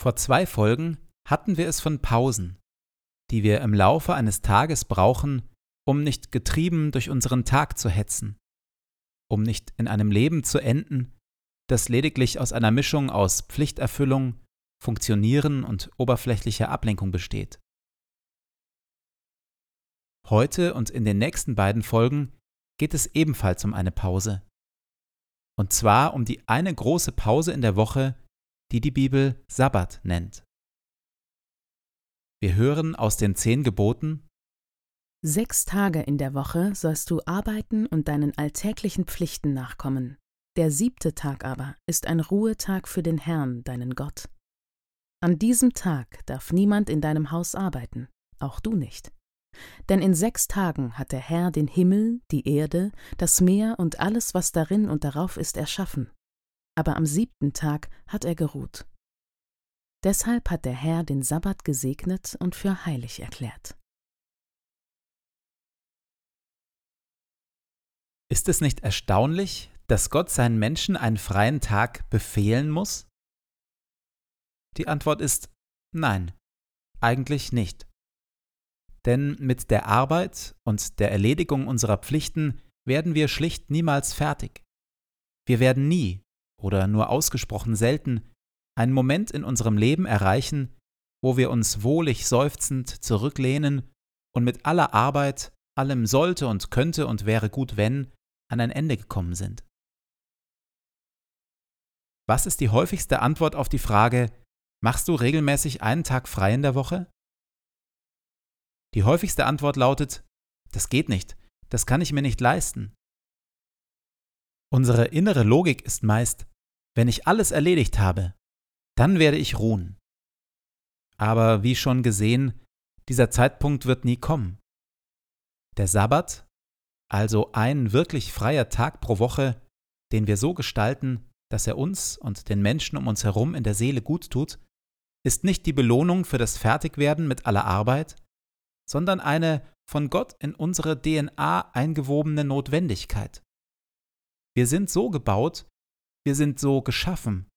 Vor zwei Folgen hatten wir es von Pausen, die wir im Laufe eines Tages brauchen, um nicht getrieben durch unseren Tag zu hetzen, um nicht in einem Leben zu enden, das lediglich aus einer Mischung aus Pflichterfüllung, Funktionieren und oberflächlicher Ablenkung besteht. Heute und in den nächsten beiden Folgen geht es ebenfalls um eine Pause. Und zwar um die eine große Pause in der Woche, die die Bibel Sabbat nennt. Wir hören aus den zehn Geboten Sechs Tage in der Woche sollst du arbeiten und deinen alltäglichen Pflichten nachkommen. Der siebte Tag aber ist ein Ruhetag für den Herrn, deinen Gott. An diesem Tag darf niemand in deinem Haus arbeiten, auch du nicht. Denn in sechs Tagen hat der Herr den Himmel, die Erde, das Meer und alles, was darin und darauf ist, erschaffen aber am siebten Tag hat er geruht. Deshalb hat der Herr den Sabbat gesegnet und für heilig erklärt. Ist es nicht erstaunlich, dass Gott seinen Menschen einen freien Tag befehlen muss? Die Antwort ist nein, eigentlich nicht. Denn mit der Arbeit und der Erledigung unserer Pflichten werden wir schlicht niemals fertig. Wir werden nie oder nur ausgesprochen selten einen Moment in unserem Leben erreichen, wo wir uns wohlig seufzend zurücklehnen und mit aller Arbeit, allem sollte und könnte und wäre gut wenn, an ein Ende gekommen sind. Was ist die häufigste Antwort auf die Frage, machst du regelmäßig einen Tag frei in der Woche? Die häufigste Antwort lautet, das geht nicht, das kann ich mir nicht leisten. Unsere innere Logik ist meist, wenn ich alles erledigt habe, dann werde ich ruhen. Aber wie schon gesehen, dieser Zeitpunkt wird nie kommen. Der Sabbat, also ein wirklich freier Tag pro Woche, den wir so gestalten, dass er uns und den Menschen um uns herum in der Seele gut tut, ist nicht die Belohnung für das Fertigwerden mit aller Arbeit, sondern eine von Gott in unsere DNA eingewobene Notwendigkeit. Wir sind so gebaut, wir sind so geschaffen,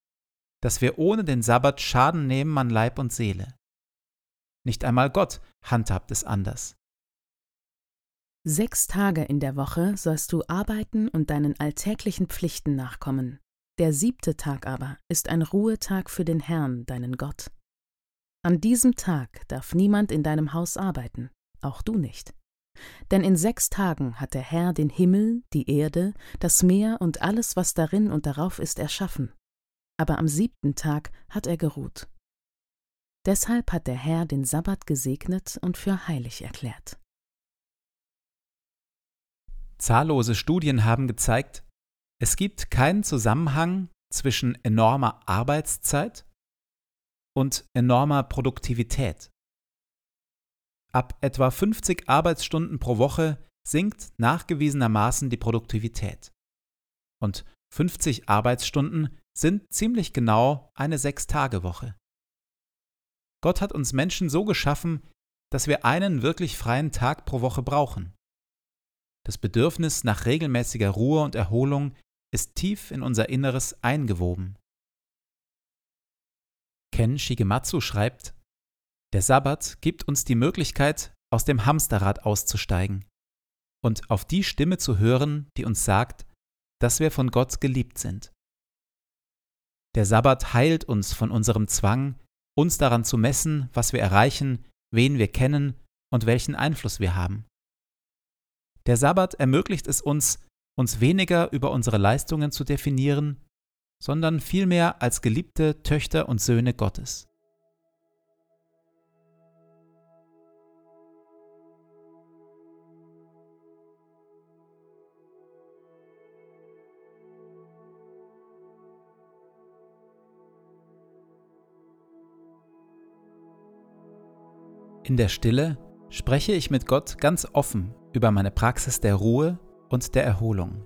dass wir ohne den Sabbat Schaden nehmen an Leib und Seele. Nicht einmal Gott handhabt es anders. Sechs Tage in der Woche sollst du arbeiten und deinen alltäglichen Pflichten nachkommen. Der siebte Tag aber ist ein Ruhetag für den Herrn, deinen Gott. An diesem Tag darf niemand in deinem Haus arbeiten, auch du nicht. Denn in sechs Tagen hat der Herr den Himmel, die Erde, das Meer und alles, was darin und darauf ist, erschaffen. Aber am siebten Tag hat er geruht. Deshalb hat der Herr den Sabbat gesegnet und für heilig erklärt. Zahllose Studien haben gezeigt, es gibt keinen Zusammenhang zwischen enormer Arbeitszeit und enormer Produktivität. Ab etwa 50 Arbeitsstunden pro Woche sinkt nachgewiesenermaßen die Produktivität. Und 50 Arbeitsstunden sind ziemlich genau eine Sechs-Tage-Woche. Gott hat uns Menschen so geschaffen, dass wir einen wirklich freien Tag pro Woche brauchen. Das Bedürfnis nach regelmäßiger Ruhe und Erholung ist tief in unser Inneres eingewoben. Ken Shigematsu schreibt, der Sabbat gibt uns die Möglichkeit, aus dem Hamsterrad auszusteigen und auf die Stimme zu hören, die uns sagt, dass wir von Gott geliebt sind. Der Sabbat heilt uns von unserem Zwang, uns daran zu messen, was wir erreichen, wen wir kennen und welchen Einfluss wir haben. Der Sabbat ermöglicht es uns, uns weniger über unsere Leistungen zu definieren, sondern vielmehr als geliebte Töchter und Söhne Gottes. In der Stille spreche ich mit Gott ganz offen über meine Praxis der Ruhe und der Erholung.